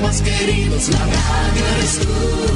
más queridos, la radio eres tú.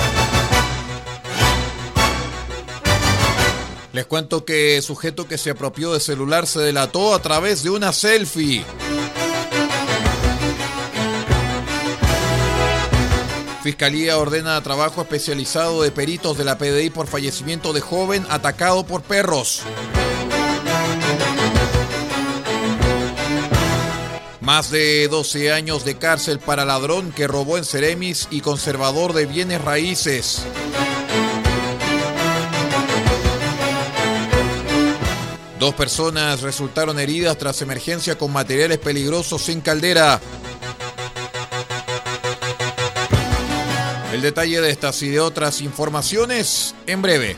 Les cuento que sujeto que se apropió de celular se delató a través de una selfie. Fiscalía ordena trabajo especializado de peritos de la PDI por fallecimiento de joven atacado por perros. Más de 12 años de cárcel para ladrón que robó en Ceremis y conservador de bienes raíces. Dos personas resultaron heridas tras emergencia con materiales peligrosos sin caldera. El detalle de estas y de otras informaciones en breve.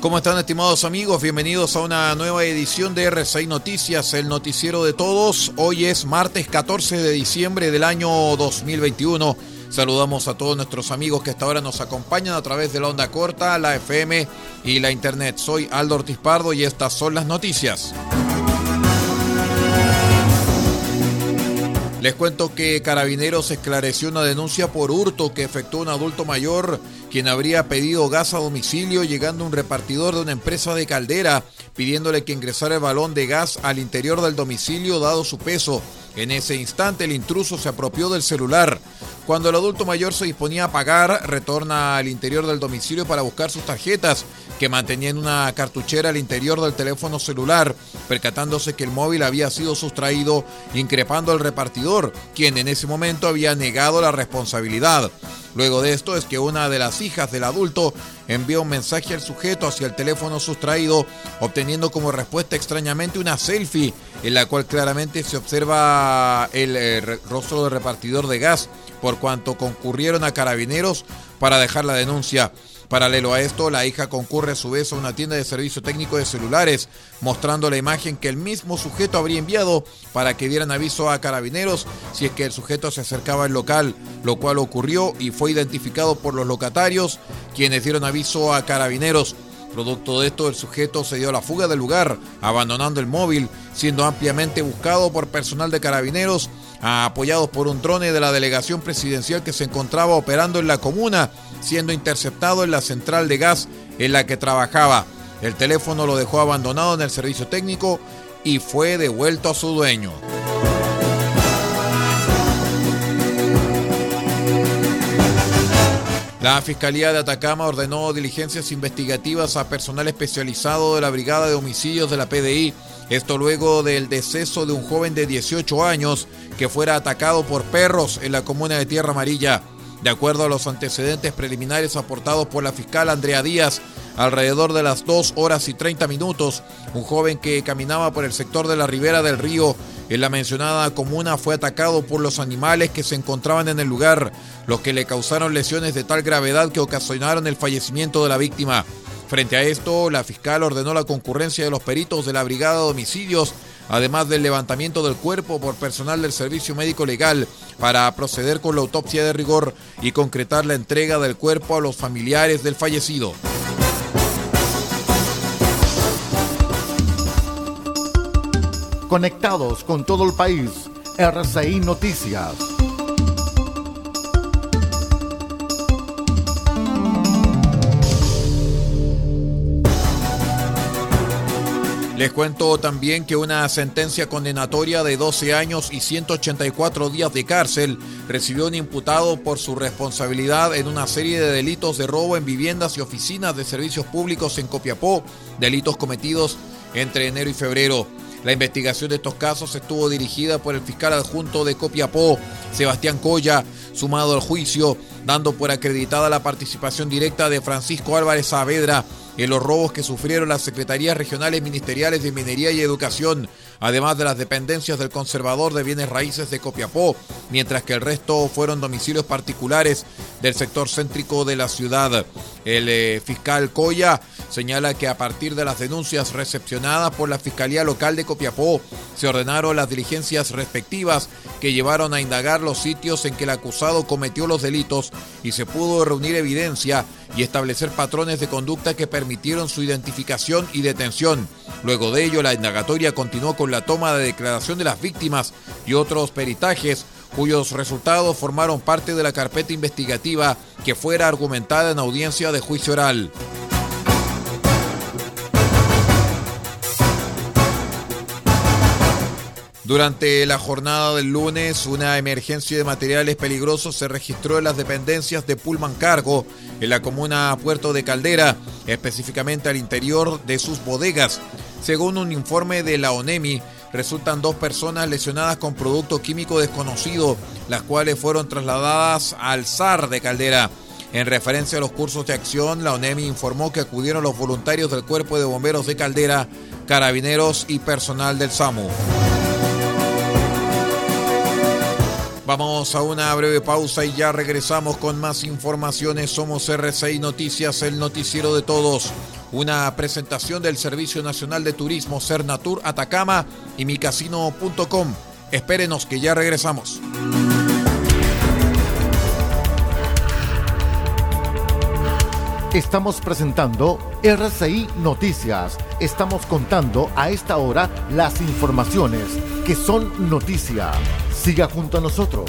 ¿Cómo están estimados amigos? Bienvenidos a una nueva edición de R6 Noticias, el noticiero de todos. Hoy es martes 14 de diciembre del año 2021. Saludamos a todos nuestros amigos que hasta ahora nos acompañan a través de la onda corta, la FM y la internet. Soy Aldo Ortiz Pardo y estas son las noticias. Les cuento que Carabineros esclareció una denuncia por hurto que efectuó un adulto mayor quien habría pedido gas a domicilio llegando un repartidor de una empresa de caldera pidiéndole que ingresara el balón de gas al interior del domicilio dado su peso. En ese instante el intruso se apropió del celular. Cuando el adulto mayor se disponía a pagar, retorna al interior del domicilio para buscar sus tarjetas, que mantenían una cartuchera al interior del teléfono celular, percatándose que el móvil había sido sustraído, increpando al repartidor, quien en ese momento había negado la responsabilidad. Luego de esto es que una de las hijas del adulto envió un mensaje al sujeto hacia el teléfono sustraído, obteniendo como respuesta extrañamente una selfie en la cual claramente se observa el eh, rostro del repartidor de gas, por cuanto concurrieron a carabineros para dejar la denuncia. Paralelo a esto, la hija concurre a su vez a una tienda de servicio técnico de celulares, mostrando la imagen que el mismo sujeto habría enviado para que dieran aviso a carabineros si es que el sujeto se acercaba al local, lo cual ocurrió y fue identificado por los locatarios, quienes dieron aviso a carabineros. Producto de esto, el sujeto se dio a la fuga del lugar, abandonando el móvil, siendo ampliamente buscado por personal de carabineros, apoyados por un drone de la delegación presidencial que se encontraba operando en la comuna siendo interceptado en la central de gas en la que trabajaba. El teléfono lo dejó abandonado en el servicio técnico y fue devuelto a su dueño. La Fiscalía de Atacama ordenó diligencias investigativas a personal especializado de la Brigada de Homicidios de la PDI, esto luego del deceso de un joven de 18 años que fuera atacado por perros en la comuna de Tierra Amarilla. De acuerdo a los antecedentes preliminares aportados por la fiscal Andrea Díaz, Alrededor de las 2 horas y 30 minutos, un joven que caminaba por el sector de la ribera del río en la mencionada comuna fue atacado por los animales que se encontraban en el lugar, los que le causaron lesiones de tal gravedad que ocasionaron el fallecimiento de la víctima. Frente a esto, la fiscal ordenó la concurrencia de los peritos de la Brigada de Homicidios, además del levantamiento del cuerpo por personal del Servicio Médico Legal, para proceder con la autopsia de rigor y concretar la entrega del cuerpo a los familiares del fallecido. Conectados con todo el país, RCI Noticias. Les cuento también que una sentencia condenatoria de 12 años y 184 días de cárcel recibió un imputado por su responsabilidad en una serie de delitos de robo en viviendas y oficinas de servicios públicos en Copiapó, delitos cometidos entre enero y febrero. La investigación de estos casos estuvo dirigida por el fiscal adjunto de Copiapó, Sebastián Coya, sumado al juicio, dando por acreditada la participación directa de Francisco Álvarez Saavedra en los robos que sufrieron las Secretarías Regionales Ministeriales de Minería y Educación, además de las dependencias del Conservador de Bienes Raíces de Copiapó, mientras que el resto fueron domicilios particulares del sector céntrico de la ciudad. El eh, fiscal Coya señala que a partir de las denuncias recepcionadas por la Fiscalía Local de Copiapó, se ordenaron las diligencias respectivas que llevaron a indagar los sitios en que el acusado cometió los delitos y se pudo reunir evidencia y establecer patrones de conducta que permitieron su identificación y detención. Luego de ello, la indagatoria continuó con la toma de declaración de las víctimas y otros peritajes cuyos resultados formaron parte de la carpeta investigativa que fuera argumentada en audiencia de juicio oral. Durante la jornada del lunes, una emergencia de materiales peligrosos se registró en las dependencias de Pullman Cargo, en la comuna Puerto de Caldera, específicamente al interior de sus bodegas. Según un informe de la ONEMI, resultan dos personas lesionadas con producto químico desconocido, las cuales fueron trasladadas al SAR de Caldera. En referencia a los cursos de acción, la ONEMI informó que acudieron los voluntarios del Cuerpo de Bomberos de Caldera, carabineros y personal del SAMU. Vamos a una breve pausa y ya regresamos con más informaciones. Somos RCI Noticias, el noticiero de todos. Una presentación del Servicio Nacional de Turismo Cernatur Atacama y micasino.com. Espérenos que ya regresamos. Estamos presentando RCI Noticias. Estamos contando a esta hora las informaciones que son noticia. Siga junto a nosotros.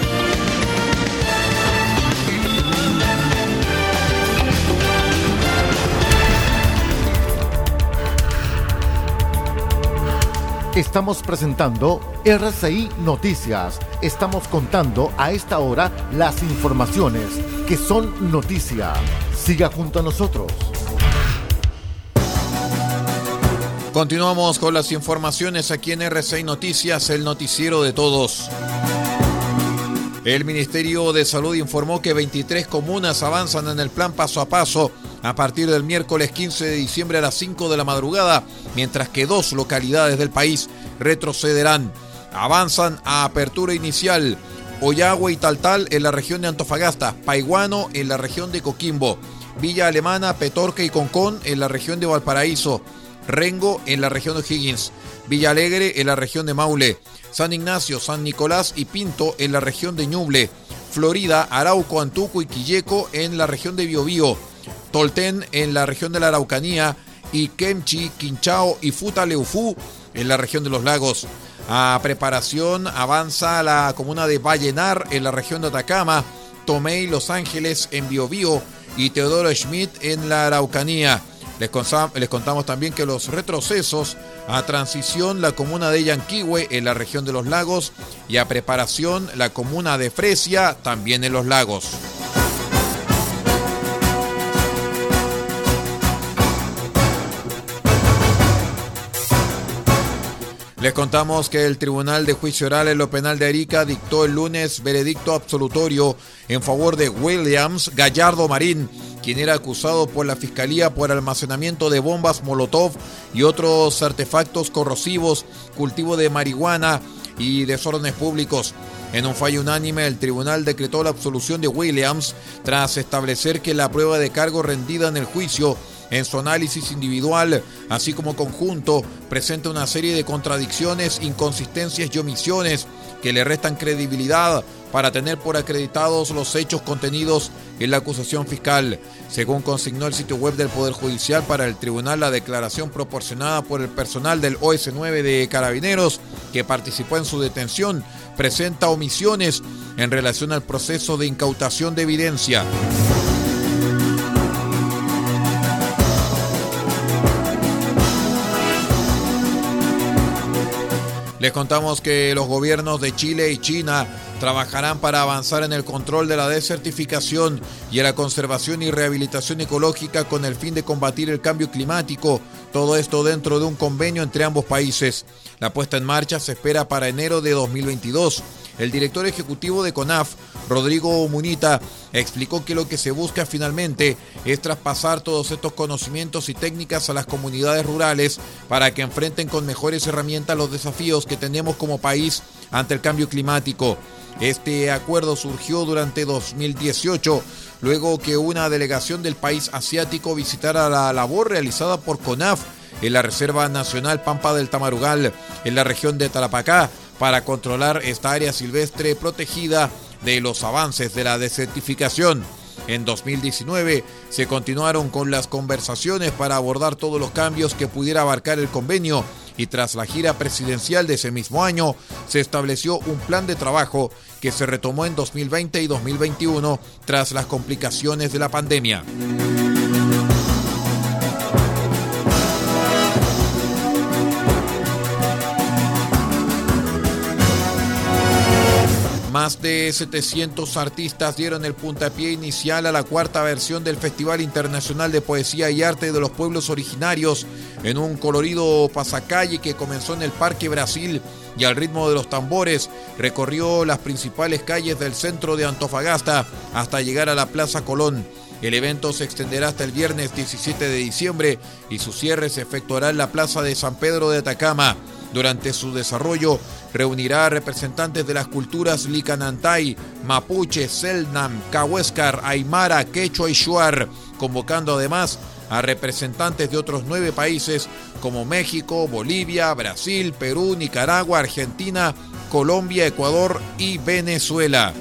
Estamos presentando RCI Noticias. Estamos contando a esta hora las informaciones que son noticia. Siga junto a nosotros. Continuamos con las informaciones aquí en RCI Noticias, el noticiero de todos. El Ministerio de Salud informó que 23 comunas avanzan en el plan paso a paso a partir del miércoles 15 de diciembre a las 5 de la madrugada, mientras que dos localidades del país retrocederán. Avanzan a apertura inicial Oyagua y Taltal en la región de Antofagasta, Paiguano en la región de Coquimbo, Villa Alemana, Petorca y Concón en la región de Valparaíso, Rengo en la región de Higgins, Villa Alegre en la región de Maule, San Ignacio, San Nicolás y Pinto en la región de Ñuble, Florida, Arauco, Antuco y Quilleco en la región de Biobío, Tolten en la región de la Araucanía y Kemchi, Quinchao y Futaleufú en la región de los lagos. A preparación avanza la comuna de Vallenar en la región de Atacama, Tomei, Los Ángeles en Biobío y Teodoro Schmidt en la Araucanía. Les, les, contamos también que los retrocesos a transición la comuna de Yanquihue en la región de los lagos y a preparación la comuna de Fresia también en los lagos. Les contamos que el Tribunal de Juicio Oral en lo Penal de Arica dictó el lunes veredicto absolutorio en favor de Williams Gallardo Marín, quien era acusado por la Fiscalía por almacenamiento de bombas Molotov y otros artefactos corrosivos, cultivo de marihuana y desórdenes públicos. En un fallo unánime, el tribunal decretó la absolución de Williams tras establecer que la prueba de cargo rendida en el juicio en su análisis individual, así como conjunto, presenta una serie de contradicciones, inconsistencias y omisiones que le restan credibilidad para tener por acreditados los hechos contenidos en la acusación fiscal. Según consignó el sitio web del Poder Judicial para el tribunal, la declaración proporcionada por el personal del OS9 de Carabineros que participó en su detención presenta omisiones en relación al proceso de incautación de evidencia. Les contamos que los gobiernos de Chile y China trabajarán para avanzar en el control de la desertificación y en la conservación y rehabilitación ecológica con el fin de combatir el cambio climático. Todo esto dentro de un convenio entre ambos países. La puesta en marcha se espera para enero de 2022. El director ejecutivo de CONAF, Rodrigo Munita, explicó que lo que se busca finalmente es traspasar todos estos conocimientos y técnicas a las comunidades rurales para que enfrenten con mejores herramientas los desafíos que tenemos como país ante el cambio climático. Este acuerdo surgió durante 2018, luego que una delegación del país asiático visitara la labor realizada por CONAF en la Reserva Nacional Pampa del Tamarugal, en la región de Tarapacá, para controlar esta área silvestre protegida de los avances de la desertificación. En 2019 se continuaron con las conversaciones para abordar todos los cambios que pudiera abarcar el convenio y tras la gira presidencial de ese mismo año se estableció un plan de trabajo que se retomó en 2020 y 2021 tras las complicaciones de la pandemia. Más de 700 artistas dieron el puntapié inicial a la cuarta versión del Festival Internacional de Poesía y Arte de los Pueblos Originarios en un colorido pasacalle que comenzó en el Parque Brasil y al ritmo de los tambores recorrió las principales calles del centro de Antofagasta hasta llegar a la Plaza Colón. El evento se extenderá hasta el viernes 17 de diciembre y su cierre se efectuará en la Plaza de San Pedro de Atacama. Durante su desarrollo reunirá representantes de las culturas Licanantay, Mapuche, Selnam, Cahuéscar, Aymara, Quechua y Shuar, convocando además a representantes de otros nueve países como México, Bolivia, Brasil, Perú, Nicaragua, Argentina, Colombia, Ecuador y Venezuela.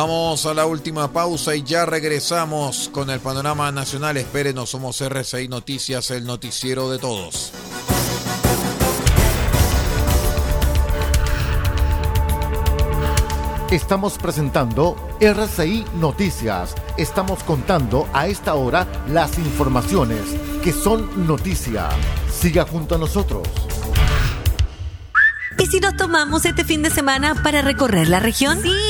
Vamos a la última pausa y ya regresamos con el panorama nacional. Espérenos, somos RCI Noticias, el noticiero de todos. Estamos presentando RCI Noticias. Estamos contando a esta hora las informaciones que son noticia. Siga junto a nosotros. ¿Y si nos tomamos este fin de semana para recorrer la región? Sí,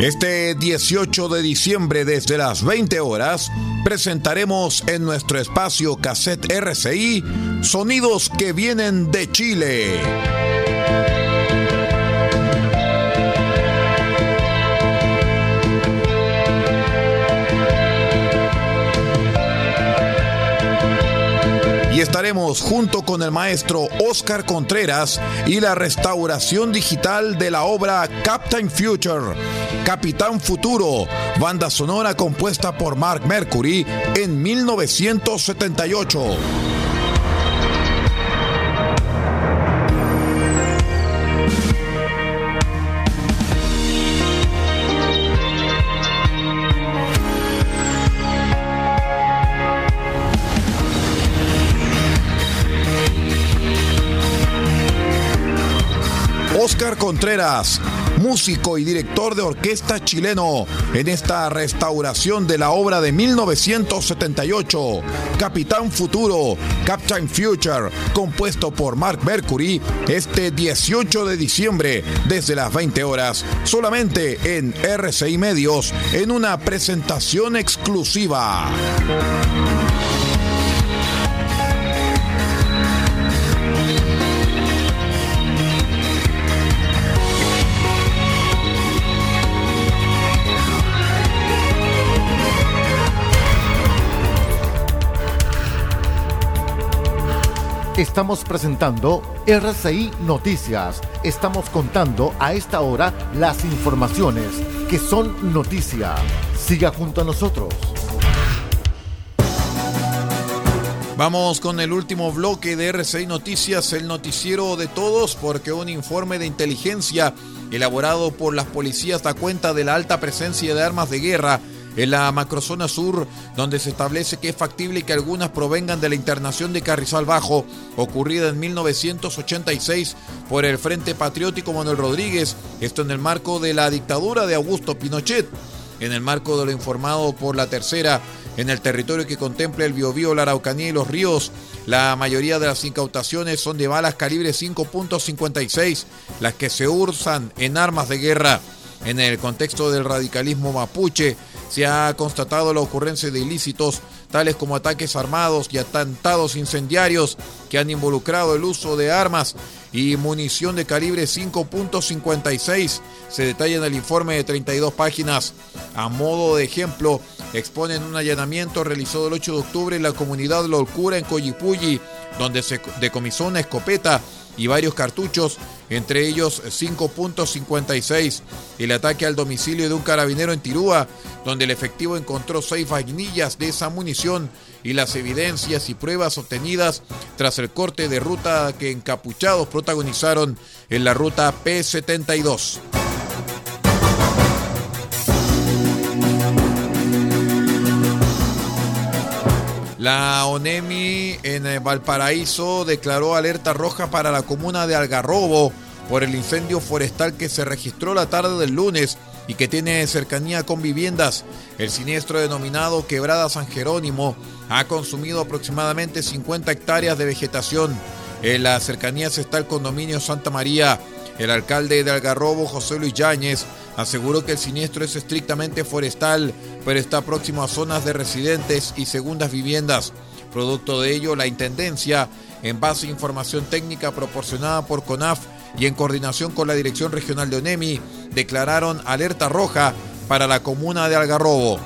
Este 18 de diciembre desde las 20 horas presentaremos en nuestro espacio Cassette RCI Sonidos que vienen de Chile. Estaremos junto con el maestro Oscar Contreras y la restauración digital de la obra Captain Future, Capitán Futuro, banda sonora compuesta por Mark Mercury en 1978. Contreras, músico y director de orquesta chileno, en esta restauración de la obra de 1978, Capitán Futuro, Captain Future, compuesto por Mark Mercury, este 18 de diciembre desde las 20 horas, solamente en RCI Medios, en una presentación exclusiva. Estamos presentando RCI Noticias. Estamos contando a esta hora las informaciones que son noticia. Siga junto a nosotros. Vamos con el último bloque de RCI Noticias, el noticiero de todos, porque un informe de inteligencia elaborado por las policías da cuenta de la alta presencia de armas de guerra en la macrozona sur, donde se establece que es factible que algunas provengan de la internación de Carrizal Bajo, ocurrida en 1986 por el Frente Patriótico Manuel Rodríguez, esto en el marco de la dictadura de Augusto Pinochet. En el marco de lo informado por la tercera, en el territorio que contempla el Biobío, la Araucanía y los ríos, la mayoría de las incautaciones son de balas calibre 5.56, las que se usan en armas de guerra. En el contexto del radicalismo mapuche, se ha constatado la ocurrencia de ilícitos tales como ataques armados y atentados incendiarios que han involucrado el uso de armas y munición de calibre 5.56. Se detalla en el informe de 32 páginas. A modo de ejemplo, exponen un allanamiento realizado el 8 de octubre en la comunidad Lolcura en Coyipulli, donde se decomisó una escopeta y varios cartuchos, entre ellos 5.56. El ataque al domicilio de un carabinero en Tirúa, donde el efectivo encontró seis vainillas de esa munición y las evidencias y pruebas obtenidas tras el corte de ruta que encapuchados protagonizaron en la ruta P72. La ONEMI en eh, Valparaíso declaró alerta roja para la comuna de Algarrobo por el incendio forestal que se registró la tarde del lunes y que tiene cercanía con viviendas. El siniestro denominado Quebrada San Jerónimo ha consumido aproximadamente 50 hectáreas de vegetación. En las cercanías está el condominio Santa María. El alcalde de Algarrobo, José Luis Yáñez, aseguró que el siniestro es estrictamente forestal, pero está próximo a zonas de residentes y segundas viviendas. Producto de ello, la Intendencia, en base a información técnica proporcionada por CONAF y en coordinación con la Dirección Regional de ONEMI, declararon alerta roja para la comuna de Algarrobo.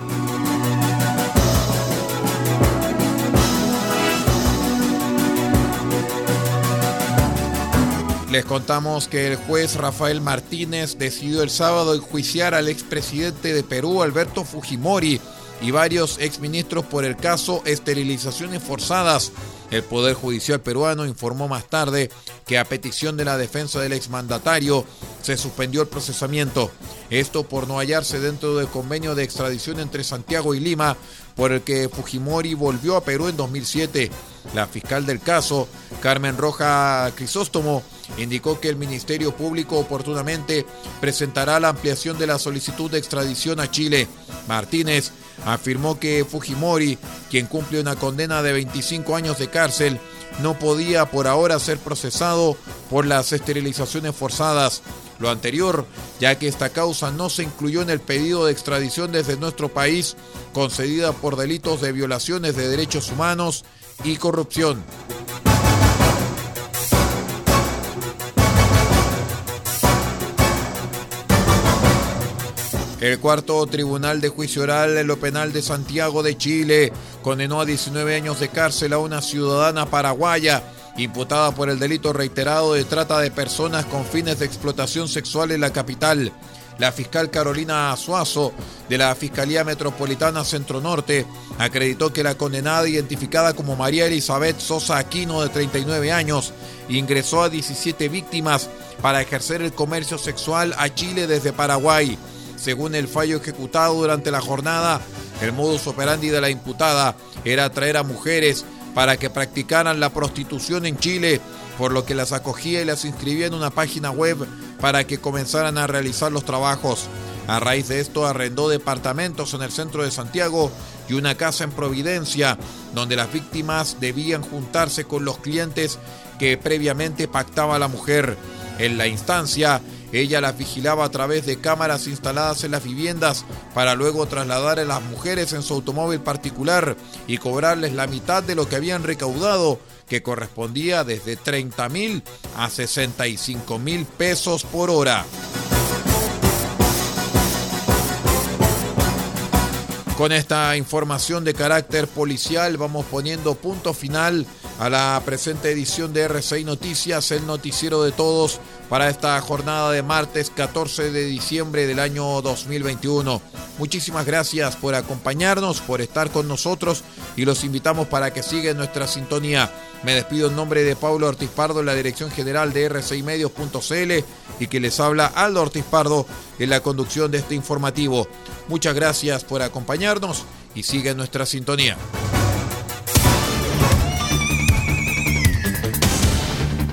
Les contamos que el juez Rafael Martínez decidió el sábado enjuiciar al expresidente de Perú, Alberto Fujimori, y varios exministros por el caso esterilizaciones forzadas. El Poder Judicial peruano informó más tarde que a petición de la defensa del exmandatario se suspendió el procesamiento. Esto por no hallarse dentro del convenio de extradición entre Santiago y Lima, por el que Fujimori volvió a Perú en 2007. La fiscal del caso, Carmen Roja Crisóstomo, indicó que el Ministerio Público oportunamente presentará la ampliación de la solicitud de extradición a Chile. Martínez afirmó que Fujimori, quien cumple una condena de 25 años de cárcel, no podía por ahora ser procesado por las esterilizaciones forzadas. Lo anterior, ya que esta causa no se incluyó en el pedido de extradición desde nuestro país, concedida por delitos de violaciones de derechos humanos y corrupción. El cuarto tribunal de juicio oral en lo penal de Santiago de Chile condenó a 19 años de cárcel a una ciudadana paraguaya imputada por el delito reiterado de trata de personas con fines de explotación sexual en la capital. La fiscal Carolina Suazo de la Fiscalía Metropolitana Centro Norte acreditó que la condenada identificada como María Elizabeth Sosa Aquino de 39 años ingresó a 17 víctimas para ejercer el comercio sexual a Chile desde Paraguay. Según el fallo ejecutado durante la jornada, el modus operandi de la imputada era atraer a mujeres para que practicaran la prostitución en Chile, por lo que las acogía y las inscribía en una página web para que comenzaran a realizar los trabajos. A raíz de esto arrendó departamentos en el centro de Santiago y una casa en Providencia, donde las víctimas debían juntarse con los clientes que previamente pactaba la mujer. En la instancia, ella las vigilaba a través de cámaras instaladas en las viviendas para luego trasladar a las mujeres en su automóvil particular y cobrarles la mitad de lo que habían recaudado, que correspondía desde 30 mil a 65 mil pesos por hora. Con esta información de carácter policial vamos poniendo punto final a la presente edición de RCI Noticias, el noticiero de todos para esta jornada de martes 14 de diciembre del año 2021. Muchísimas gracias por acompañarnos, por estar con nosotros y los invitamos para que sigan nuestra sintonía. Me despido en nombre de Pablo Ortiz Pardo, en la dirección general de R6Medios.cl y que les habla Aldo Ortiz Pardo en la conducción de este informativo. Muchas gracias por acompañarnos y sigan nuestra sintonía.